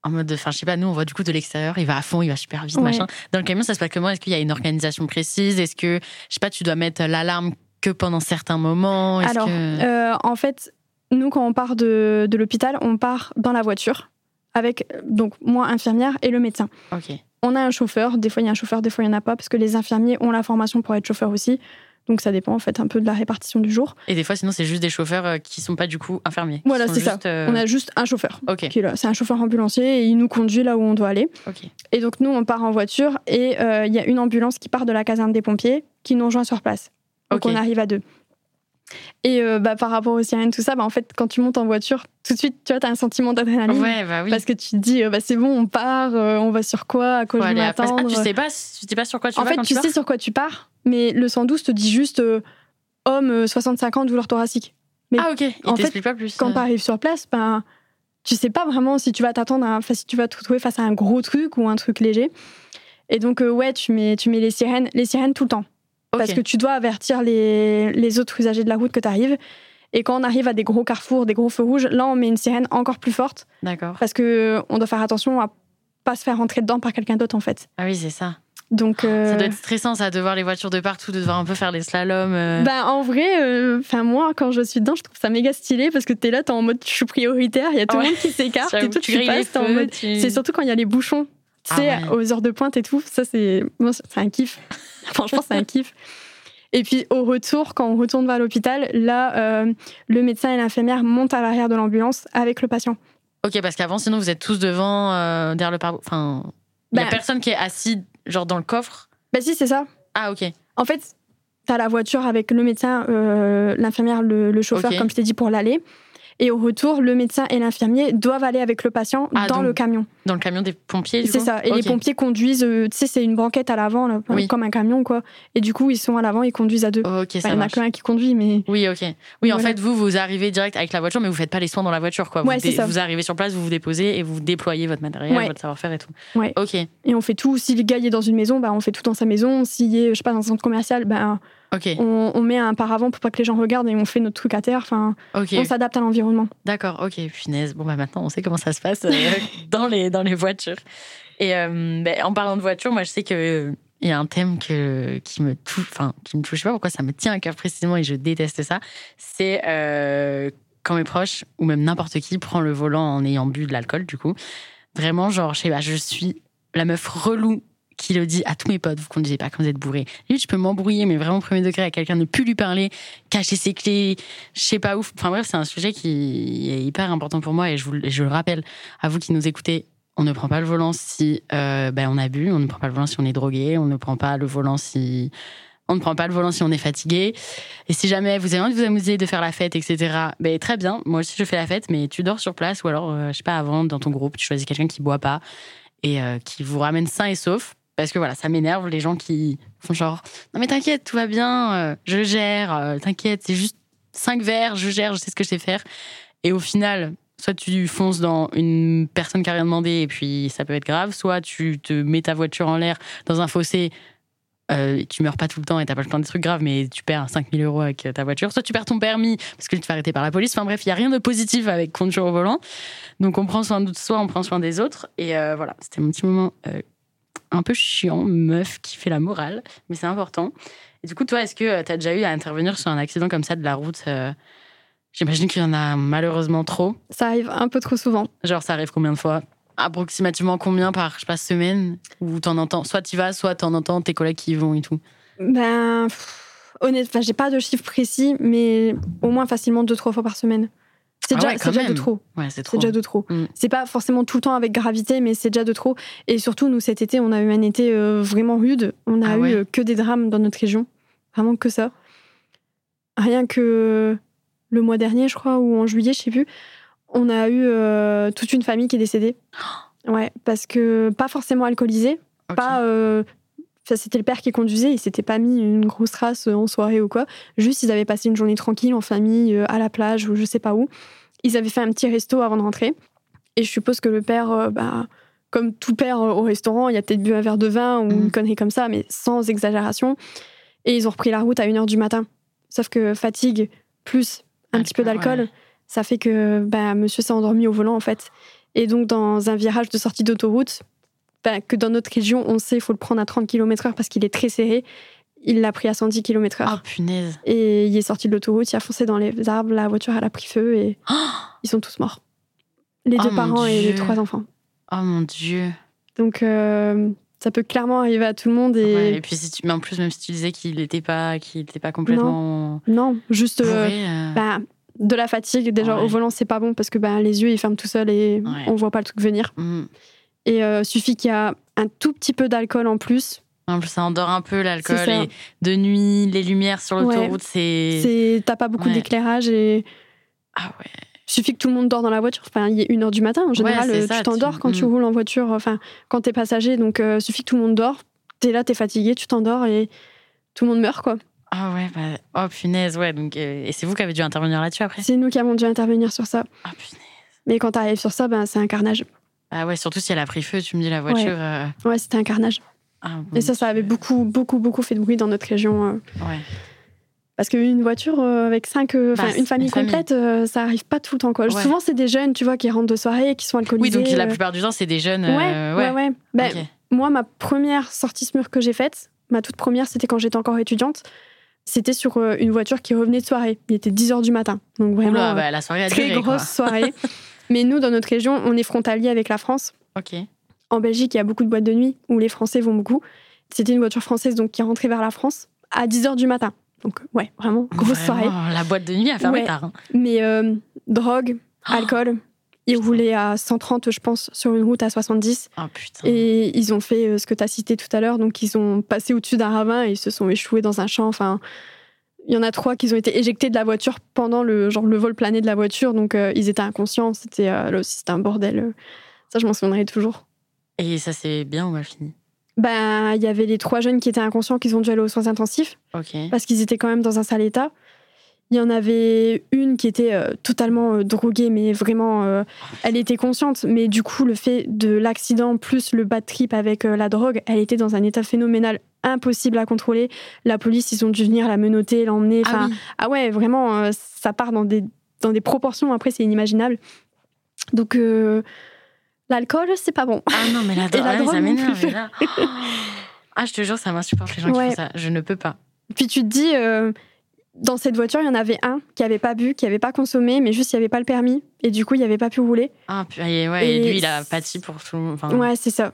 en mode, enfin, je sais pas, nous, on voit du coup de l'extérieur, il va à fond, il va super vite, Ouais. machin. Dans le camion, ça se passe comment? Est-ce qu'il y a une organisation précise? Est-ce que, je sais pas, tu dois mettre l'alarme que pendant certains moments? Est-ce Alors, que- euh, en fait, nous, quand on part de, de l'hôpital, on part dans la voiture avec donc moi, infirmière, et le médecin. Ok. On a un chauffeur. Des fois, il y a un chauffeur, des fois, il n'y en a pas, parce que les infirmiers ont la formation pour être chauffeur aussi. Donc, ça dépend, en fait, un peu de la répartition du jour. Et des fois, sinon, c'est juste des chauffeurs euh, qui sont pas du coup infirmiers. Voilà, c'est ça. euh, On a juste un chauffeur. Ok. C'est un chauffeur ambulancier et il nous conduit là où on doit aller. ok. Et donc, nous, on part en voiture et euh, il y a une ambulance qui part de la caserne des pompiers qui nous rejoint sur place. Donc, on arrive à deux. Et euh, bah, par rapport aux sirènes, tout ça, bah, en fait, quand tu montes en voiture, tout de suite, tu vois, as un sentiment d'adrénaline. Ouais, bah oui. Parce que tu te dis, euh, bah, c'est bon, on part, euh, on va sur quoi, à quoi je vais Ah, tu sais pas, tu sais pas sur quoi tu en vas fait, quand tu tu sais sur quoi tu pars, mais le 112 te dit juste homme euh, 65 ans, douleur thoracique. mais Ah ok, il en fait, pas plus. quand tu arrives sur place, ben, tu sais pas vraiment si tu vas t'attendre, à- si tu vas te retrouver face à un gros truc ou un truc léger. Et donc, ouais, tu mets, tu mets les sirènes, les sirènes tout le temps. Parce que tu dois avertir les, les autres usagers de la route que tu arrives. Et quand on arrive à des gros carrefours, des gros feux rouges, là, on met une sirène encore plus forte. D'accord. Parce que on doit faire attention à pas se faire rentrer dedans par quelqu'un d'autre, en fait. Ah oui, c'est ça. Donc, euh, Ça doit être stressant, ça, de voir les voitures de partout, de devoir un peu faire les slaloms. euh. Ben, en vrai, euh, moi, quand je suis dedans, je trouve ça méga stylé parce que t'es là, t'es en mode je suis prioritaire, il y a tout Ouais. le monde qui s'écarte et tout, tu tu passes, en mode. tu- C'est surtout quand il y a les bouchons, tu Ah sais, ouais. aux heures de pointe et tout. Ça, c'est un kiff. Franchement, c'est un kiff. Et puis au retour, quand on retourne vers l'hôpital, là, euh, le médecin et l'infirmière montent à l'arrière de l'ambulance avec le patient. Ok, parce qu'avant, sinon, vous êtes tous devant, euh, derrière le pare Enfin, il y a Ben- personne qui est assis, genre dans le coffre? Bah si, c'est ça. Ah ok. En fait, t'as la voiture avec le médecin, euh, l'infirmière, le, le chauffeur, comme je t'ai dit, pour l'aller. Et au retour, le médecin et l'infirmier doivent aller avec le patient Ah, dans le camion. Dans le camion des pompiers, du C'est ça. Et les pompiers conduisent, euh, tu sais, c'est une banquette à l'avant, Oui. comme un camion, quoi. Et du coup, ils sont à l'avant, ils conduisent à deux. Ok, Enfin, ça il y en a qu'un qui conduit, mais. Oui, ok. Oui, en fait, vous, vous arrivez direct avec la voiture, mais vous faites pas les soins dans la voiture, quoi. Vous, Ouais, ça. vous arrivez sur place, vous vous déposez et vous déployez votre matériel, Ouais. votre savoir-faire et tout. Ouais. Ok, Et on fait tout. Si le gars est dans une maison, bah, on fait tout dans sa maison. S'il est, je sais pas, dans un centre commercial, bah, on, on met un paravent pour pas que les gens regardent et on fait notre truc à terre. Enfin, on s'adapte à l'environnement. D'accord, ok, punaise. Bon, bah maintenant, on sait comment ça se passe euh, dans, les, dans les voitures. Et euh, ben, en parlant de voiture, moi, je sais que. Il y a un thème que, qui me touche, enfin, qui me touche, pas pourquoi ça me tient à cœur précisément et je déteste ça. C'est euh, quand mes proches, ou même n'importe qui, prend le volant en ayant bu de l'alcool, du coup. Vraiment, genre, je sais pas, je suis la meuf relou qui le dit à tous mes potes, vous conduisez pas quand vous êtes bourré. Lui, je peux m'embrouiller, mais vraiment premier degré à quelqu'un, ne plus lui parler, cacher ses clés, je sais pas ouf. Enfin bref, c'est un sujet qui est hyper important pour moi et je, vous, je le rappelle à vous qui nous écoutez. On ne prend pas le volant si euh, ben, on a bu, on ne prend pas le volant si on est drogué, on ne prend pas le volant si on ne prend pas le volant si on est fatigué. Et si jamais vous avez envie de vous amuser, de faire la fête, etc., ben, très bien. Moi aussi, je fais la fête, mais tu dors sur place ou alors, euh, je sais pas, avant, dans ton groupe, tu choisis quelqu'un qui boit pas et euh, qui vous ramène sain et sauf. Parce que voilà, ça m'énerve les gens qui font genre Non, mais t'inquiète, tout va bien, euh, je gère, euh, t'inquiète, c'est juste cinq verres, je gère, je sais ce que je sais faire. Et au final, soit tu fonces dans une personne qui a rien demandé et puis ça peut être grave, soit tu te mets ta voiture en l'air dans un fossé. Euh, tu meurs pas tout le temps et t'as pas le temps des trucs graves, mais tu perds 5000 euros avec ta voiture. Soit tu perds ton permis parce que tu te fais arrêter par la police. Enfin bref, il y a rien de positif avec conduire au volant. Donc on prend soin de soi, on prend soin des autres. Et euh, voilà, c'était mon petit moment un peu chiant, meuf qui fait la morale, mais c'est important. Et du coup, toi, est-ce que tu as déjà eu à intervenir sur un accident comme ça de la route euh, J'imagine qu'il y en a malheureusement trop. Ça arrive un peu trop souvent. Genre, ça arrive combien de fois? Approximativement combien par, je sais pas, semaine? Ou t'en entends Soit tu vas, soit t'en entends tes collègues qui y vont et tout. Ben, honnêtement, j'ai pas de chiffre précis, mais au moins facilement deux, trois fois par semaine. C'est Ah déjà, ouais, déjà de trop. Ouais, c'est déjà de trop. C'est pas forcément tout le temps avec gravité, mais c'est déjà de trop. Et surtout, nous, cet été, on a eu un été euh, vraiment rude. On a Ah eu ouais. euh, que des drames dans notre région. Vraiment que ça. Rien que le mois dernier, je crois, ou en juillet, je sais plus, on a eu euh, toute une famille qui est décédée. Ouais, parce que pas forcément alcoolisée, pas. euh, c'était le père qui conduisait, il s'était pas mis une grosse race euh, en soirée ou quoi. Juste, ils avaient passé une journée tranquille en famille, euh, à la plage ou je sais pas où. Ils avaient fait un petit resto avant de rentrer. Et je suppose que le père, euh, bah, comme tout père au restaurant, il a peut-être bu un verre de vin ou une connerie comme ça, mais sans exagération. Et ils ont repris la route à 1h du matin. Sauf que fatigue plus un petit peu Alcool, d'alcool, ouais. ça fait que bah, monsieur s'est endormi au volant en fait. Et donc dans un virage de sortie d'autoroute, bah, que dans notre région, on sait, il faut le prendre à 30 km/h parce qu'il est très serré. Il l'a pris à 110 km/h. Oh punaise. Et il est sorti de l'autoroute, il a foncé dans les arbres, la voiture elle a pris feu et ils sont tous morts. Les Oh deux mon parents et les trois enfants. Oh mon dieu. Donc euh, ça peut clairement arriver à tout le monde et Ouais, et puis si tu... mais en plus, même si tu disais qu'il n'était pas, qu'il était pas complètement non, juste euh, euh, bah, de la fatigue. Déjà Ouais. au volant c'est pas bon parce que bah, les yeux ils ferment tout seuls et Ouais. on voit pas le truc venir. hmm. Et euh, suffit qu'il y a un tout petit peu d'alcool en plus. En plus, ça endort un peu l'alcool. Et de nuit, les lumières sur l'autoroute, c'est. C'est t'as pas beaucoup Ouais. d'éclairage et Ah ouais. suffit que tout le monde dort dans la voiture. Enfin, il est une heure du matin. En général, c'est euh, ça, tu t'endors tu- quand tu mm. roules en voiture. Enfin, quand t'es passager. Donc, euh, suffit que tout le monde dort. T'es là, t'es fatigué, tu t'endors et tout le monde meurt, quoi. Ah ouais, bah. Oh punaise, ouais. Donc, euh, Et c'est vous qui avez dû intervenir là-dessus après? C'est nous qui avons dû intervenir sur ça. Ah punaise. Mais quand t'arrives sur ça, ben, c'est un carnage. Ah ouais, surtout si elle a pris feu, tu me dis la voiture. euh, Ouais, c'était un carnage. ah, Et ça, ça avait beaucoup, beaucoup, beaucoup fait de bruit dans notre région. euh, Ouais. Parce qu'une voiture euh, avec cinq, enfin Bah, une famille une complète, ça arrive pas tout le temps. Quoi. Ouais. Souvent, c'est des jeunes, tu vois, qui rentrent de soirée, qui sont Oui, alcoolisés. donc la plupart du temps, c'est des jeunes. Ouais, euh, ouais, ouais. Ben, Ok. Moi, ma première sortie SMUR que j'ai faite, ma toute première, c'était quand j'étais encore étudiante. C'était sur une voiture qui revenait de soirée. Il était 10h du matin. Donc vraiment, Oula, bah, la soirée a très duré. grosse soirée. Mais nous, dans notre région, on est frontalier avec la France. Ok. En Belgique, il y a beaucoup de boîtes de nuit où les Français vont beaucoup. C'était une voiture française donc qui rentrait vers la France à 10h du matin. Donc ouais, vraiment grosse soirée. La boîte de nuit a fermé Ouais. tard. hein. Mais euh, drogue, Oh. alcool. Ils roulaient à 130, je pense, sur une route à 70. Oh putain. Et ils ont fait euh, ce que tu as cité tout à l'heure. Donc, ils ont passé au-dessus d'un ravin et ils se sont échoués dans un champ. Enfin, il y en a trois qui ont été éjectés de la voiture pendant le, genre, le vol plané de la voiture. Donc, euh, ils étaient inconscients. C'était euh, là aussi, c'était un bordel. Ça, je m'en souviendrai toujours. Et ça, c'est bien ou mal fini? Ben, il y avait les trois jeunes qui étaient inconscients, qui ont dû aller aux soins intensifs Ok. parce qu'ils étaient quand même dans un sale état. Il y en avait une qui était euh, totalement euh, droguée, mais vraiment, euh, elle était consciente. Mais du coup, le fait de l'accident plus le bad trip avec la drogue, elle était dans un état phénoménal impossible à contrôler. La police, ils ont dû venir la menotter, l'emmener. Ah oui. ah ouais, vraiment, ça part dans des, dans des proportions. Après, c'est inimaginable. Donc, l'alcool, c'est pas bon. Ah non, mais la, Et dro- la ouais, drogue ça m'énerve. et là- Ah, je te jure, ça m'insupporte les gens qui font ça. Je ne peux pas. Puis tu te dis, dans cette voiture, il y en avait un qui avait pas bu, qui avait pas consommé, mais juste il n'y avait pas le permis. Et du coup, il avait pas pu rouler. Ah, puis- et ouais, et Et lui, il a pâti pour tout le monde. Enfin, Ouais, c'est ça.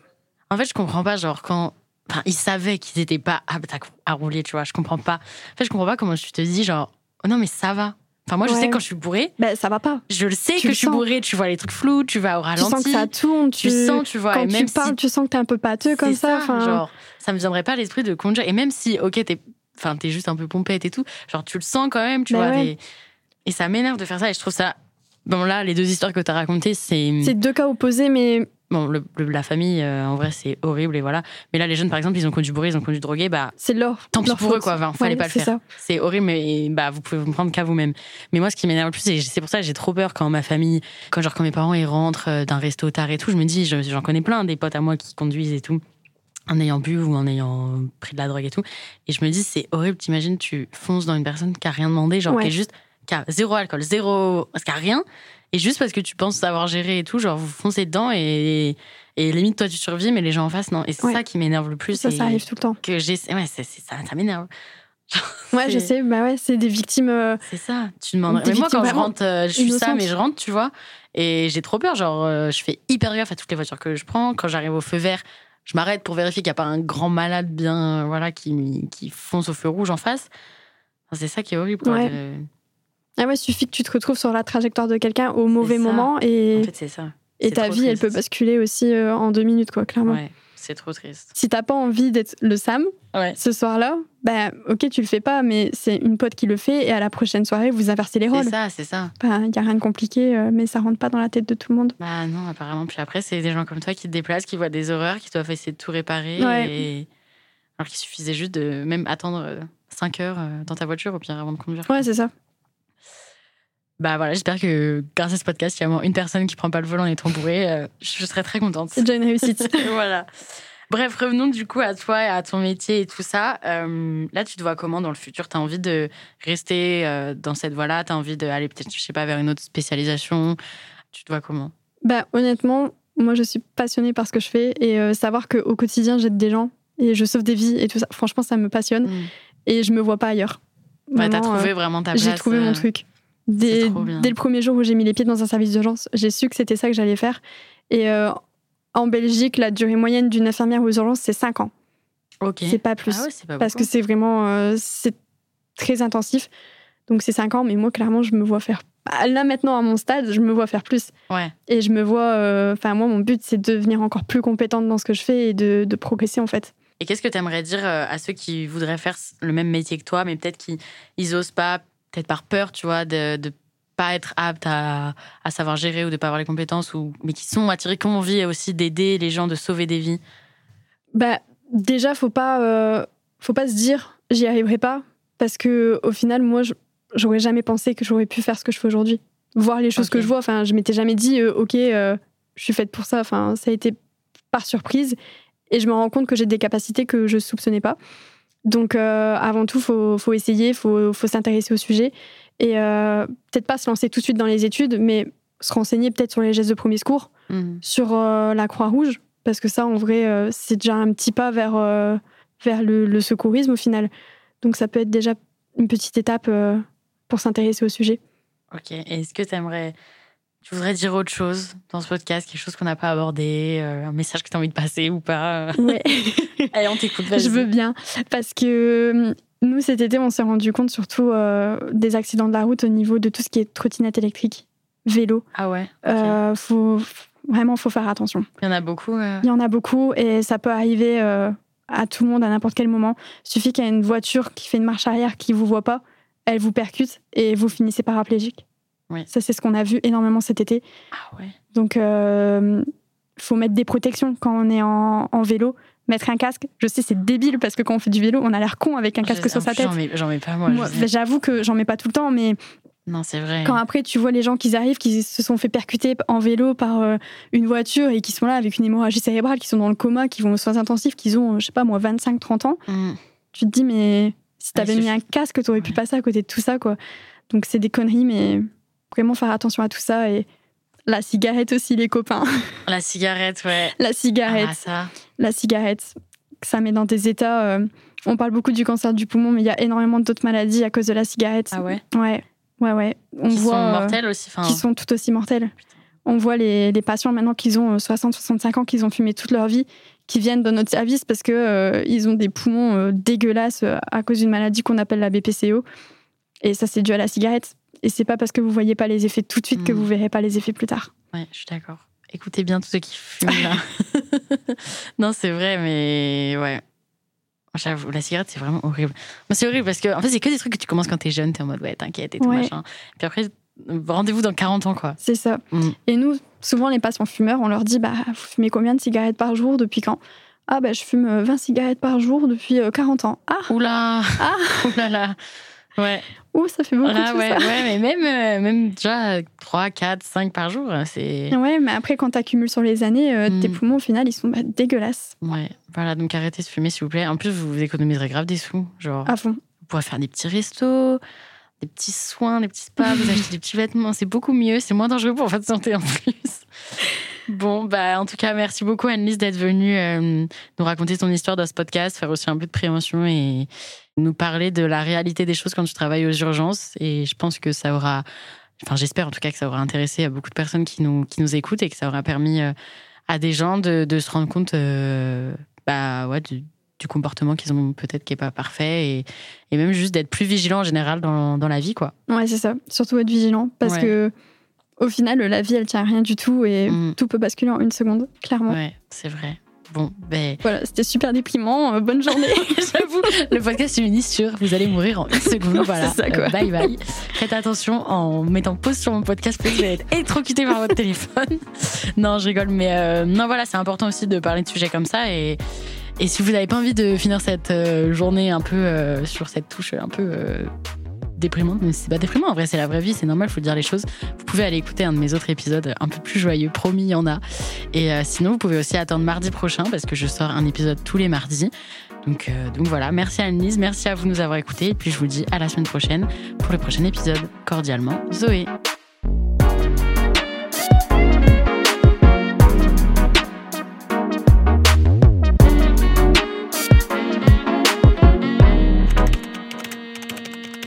En fait, je comprends pas, genre, quand. Enfin, ils savaient qu'ils étaient pas aptes à, rouler, tu vois. Je comprends pas. En fait, je comprends pas comment tu te dis, genre, oh non, mais ça va. Enfin, moi, je sais que quand je suis bourrée, Ben, ça va pas. je le sais Tu que le je suis sens. bourrée, tu vois les trucs flous, tu vas au Tu ralenti. sens que ça tourne. tu Tu, sens, tu vois. Quand et même tu parles, si tu sens que t'es un peu pâteux comme C'est ça. enfin, Genre, ça me viendrait pas à l'esprit de conduire. Et même si, ok, t'es, enfin, t'es juste un peu pompette et tout, genre, tu le sens quand même, tu Bah vois. ouais. des- Et ça m'énerve de faire ça. Et je trouve ça. Bon, là, les deux histoires que t'as racontées, c'est. C'est deux cas opposés, mais Bon, le- le- la famille, euh, en vrai, c'est horrible et voilà. Mais là, les jeunes, par exemple, ils ont conduit bourré, ils ont conduit drogué, bah, C'est leur. tant pis pour eux, quoi. Enfin, fallait Ouais, pas le faire. C'est horrible, mais bah, vous pouvez vous prendre qu'à vous-même. Mais moi, ce qui m'énerve le plus, et c'est pour ça que j'ai trop peur quand ma famille, quand, genre, quand mes parents ils rentrent euh, d'un resto tard et tout, je me dis, je- j'en connais plein des potes à moi qui conduisent et tout, en ayant bu ou en ayant pris de la drogue et tout. Et je me dis, c'est horrible, t'imagines, tu fonces dans une personne qui a rien demandé, genre, Ouais. qui est juste, qui a zéro alcool, zéro, parce qu'il y a rien. Et juste parce que tu penses savoir gérer et tout, genre, vous foncez dedans et, et limite, toi, tu survis, mais les gens en face, non. Et c'est Ouais. ça qui m'énerve le plus. Ça, ça arrive tout le temps. Que j'ai, ouais, c'est, ça, ça m'énerve. Ouais, je sais. Bah ouais, c'est des victimes. euh, C'est ça, tu demandes. Des Mais moi, quand je rentre, euh, je suis ça, mais je rentre, tu vois, et j'ai trop peur. Genre, euh, je fais hyper gaffe à toutes les voitures que je prends. Quand j'arrive au feu vert, je m'arrête pour vérifier qu'il n'y a pas un grand malade bien, euh, voilà, qui, qui fonce au feu rouge en face. Enfin, c'est ça qui est horrible. Ouais. Ah ouais, suffit que tu te retrouves sur la trajectoire de quelqu'un au mauvais moment et, En fait, c'est ça. et ta vie, elle peut basculer aussi euh, en deux minutes, quoi, clairement. Ouais, c'est trop triste. Si t'as pas envie d'être le Sam Ouais. ce soir-là, bah ok, tu le fais pas, mais c'est une pote qui le fait et à la prochaine soirée, vous inversez les rôles. C'est ça, c'est ça. Il y a rien de compliqué, euh, mais ça rentre pas dans la tête de tout le monde. Bah non, apparemment. Puis après, c'est des gens comme toi qui te déplacent, qui voient des horreurs, qui doivent essayer de tout réparer. Ouais. Et... Alors qu'il suffisait juste de même attendre 5 heures euh, dans ta voiture, au pire, avant de conduire. Ouais, c'est ça. Bah voilà, j'espère que grâce à ce podcast, il y a moins une personne qui prend pas le volant et est bourré. euh, je serais très contente. C'est déjà une réussite. voilà. Bref, revenons du coup à toi et à ton métier et tout ça. Euh, là, tu te vois comment dans le futur? Tu as envie de rester euh, dans cette voie-là? Tu as envie d'aller peut-être, je sais pas, vers une autre spécialisation? Tu te vois comment? Bah honnêtement, moi je suis passionnée par ce que je fais et euh, savoir qu'au quotidien j'aide des gens et je sauve des vies et tout ça, franchement ça me passionne et je me vois pas ailleurs. Ouais, T'as trouvé vraiment ta place. J'ai trouvé mon truc. Dès, le premier jour où j'ai mis les pieds dans un service d'urgence, j'ai su que c'était ça que j'allais faire. Et euh, en Belgique, la durée moyenne d'une infirmière aux urgences, c'est 5 ans. Ok. C'est pas plus. Ah ouais, pas parce que c'est vraiment euh, c'est très intensif. Donc c'est 5 ans, mais moi, clairement, je me vois faire. Là, maintenant, à mon stade, je me vois faire plus. Ouais. Et je me vois. euh, Enfin, moi, mon but, c'est de devenir encore plus compétente dans ce que je fais et de, de progresser, en fait. Et qu'est-ce que tu aimerais dire à ceux qui voudraient faire le même métier que toi, mais peut-être qu'ils ils osent pas, peut-être par peur, tu vois, de, de pas être aptes à, à savoir gérer ou de pas avoir les compétences, ou, mais qui sont attirés, ont envie aussi d'aider les gens, de sauver des vies Bah, déjà, faut pas, euh, faut pas se dire j'y arriverai pas, parce que au final, moi, je- j'aurais jamais pensé que j'aurais pu faire ce que je fais aujourd'hui. Voir les choses que je vois, enfin, je m'étais jamais dit euh, ok, euh, je suis faite pour ça. Enfin, ça a été par surprise, et je me rends compte que j'ai des capacités que je soupçonnais pas. Donc, euh, avant tout, faut, faut essayer, faut, faut s'intéresser au sujet, et euh, peut-être pas se lancer tout de suite dans les études, mais se renseigner peut-être sur les gestes de premier secours Mhm. sur euh, la Croix-Rouge, parce que ça, en vrai, c'est déjà un petit pas vers, vers le, le secourisme au final. Donc ça peut être déjà une petite étape pour s'intéresser au sujet. Ok. Est-ce que tu aimerais. Tu voudrais dire autre chose dans ce podcast, quelque chose qu'on n'a pas abordé, euh, un message que tu as envie de passer ou pas euh? Ouais, Allez, on t'écoute, je veux bien, parce que euh, nous, cet été, on s'est rendu compte surtout euh, des accidents de la route au niveau de tout ce qui est trottinette électrique, vélo. Ah ouais Euh, faut, vraiment, faut faire attention. Il y en a beaucoup. Il y en a beaucoup et ça peut arriver à tout le monde à n'importe quel moment. Il suffit qu'il y ait une voiture qui fait une marche arrière qui vous voit pas, elle vous percute et vous finissez paraplégique. Oui. Ça, c'est ce qu'on a vu énormément cet été. Ah ouais. Donc, il faut mettre des protections quand on est en, en vélo. Mettre un casque, je sais, c'est débile parce que quand on fait du vélo, on a l'air con avec un casque sur sa tête. J'en mets, mets pas, moi. Moi. J'avoue que j'en mets pas tout le temps, mais Non, c'est vrai. quand après tu vois les gens qui arrivent, qui se sont fait percuter en vélo par euh, une voiture et qui sont là avec une hémorragie cérébrale, qui sont dans le coma, qui vont aux soins intensifs, qui ont, euh, je sais pas moi, 25-30 ans, Mhm. tu te dis, mais si t'avais mis un casque, t'aurais pu passer à côté de tout ça, quoi. Donc c'est des conneries, mais vraiment faire attention à tout ça et la cigarette aussi, les copains. La cigarette, ouais. la cigarette, Ah, ça. la cigarette, ça met dans des états. euh, on parle beaucoup du cancer du poumon, mais il y a énormément d'autres maladies à cause de la cigarette. Ah ouais? Ouais, ouais, ouais. On Qui voit, sont euh, mortels aussi. Enfin, qui sont tout aussi mortels. On voit les, les patients maintenant qu'ils ont 60-65 ans, qu'ils ont fumé toute leur vie, qui viennent dans notre service parce que euh, ils ont des poumons euh, dégueulasses euh, à cause d'une maladie qu'on appelle la BPCO. Et ça, c'est dû à la cigarette. Et c'est pas parce que vous voyez pas les effets tout de suite que vous verrez pas les effets plus tard. Ouais, je suis d'accord. Écoutez bien tous ceux qui fument là. non, c'est vrai, mais ouais. J'avoue, la cigarette, c'est vraiment horrible. Moi, c'est horrible parce que, en fait, c'est que des trucs que tu commences quand t'es jeune, t'es en mode, ouais, t'inquiète et tout, Ouais. machin. Puis après, rendez-vous dans 40 ans, quoi. C'est ça. Mm. Et nous, souvent, les patients fumeurs, on leur dit bah, Vous fumez combien de cigarettes par jour Depuis quand? Ah, bah, je fume euh, 20 cigarettes par jour depuis euh, 40 ans. Ah, Oula Ah. Oulala Ouais, ouh, ça fait beaucoup ah, tout ouais, ça. ouais, mais même, euh, même déjà 3, 4, 5 par jour, c'est. Ouais, mais après, quand t'accumules sur les années, euh, tes Mm. poumons, au final, ils sont bah, dégueulasses. Ouais, voilà, donc arrêtez de fumer, s'il vous plaît. En plus, vous vous économiserez grave des sous. Genre, À fond. vous pourrez faire des petits restos, des petits soins, des petits spas, vous achetez des petits vêtements. C'est beaucoup mieux, c'est moins dangereux pour votre santé en plus. Bon, bah, en tout cas, merci beaucoup, Annelise, d'être venue euh, nous raconter ton histoire dans ce podcast, faire aussi un peu de prévention et nous parler de la réalité des choses quand tu travailles aux urgences. Et je pense que ça aura, enfin, j'espère en tout cas que ça aura intéressé à beaucoup de personnes qui nous, qui nous écoutent et que ça aura permis euh, à des gens de, de se rendre compte euh, bah, ouais, du, du comportement qu'ils ont peut-être qui n'est pas parfait et, et même juste d'être plus vigilant en général dans, dans la vie, quoi. Ouais, c'est ça. Surtout être vigilant. Parce Ouais. que, au final, la vie, elle tient à rien du tout et Mm. tout peut basculer en une seconde, clairement. Ouais, c'est vrai. Bon, ben. Voilà, c'était super déprimant. euh, bonne journée. J'avoue, le podcast se finit sur vous allez mourir en une seconde. voilà. C'est ça, quoi. Euh, bye bye. Faites attention en mettant pause sur mon podcast, peut-être que vous allez être électrocuté par votre téléphone. Non, je rigole, mais euh, non, voilà, c'est important aussi de parler de sujets comme ça. Et, et si vous n'avez pas envie de finir cette journée un peu sur cette touche un peu déprimante, mais c'est pas déprimant, en vrai, c'est la vraie vie, c'est normal, faut dire les choses. Vous pouvez aller écouter un de mes autres épisodes un peu plus joyeux, promis, il y en a. Et euh, sinon, vous pouvez aussi attendre mardi prochain parce que je sors un épisode tous les mardis. Donc, euh, donc voilà, merci à Annelise, merci à vous de nous avoir écoutés. Et puis je vous dis à la semaine prochaine pour le prochain épisode. Cordialement, Zoé.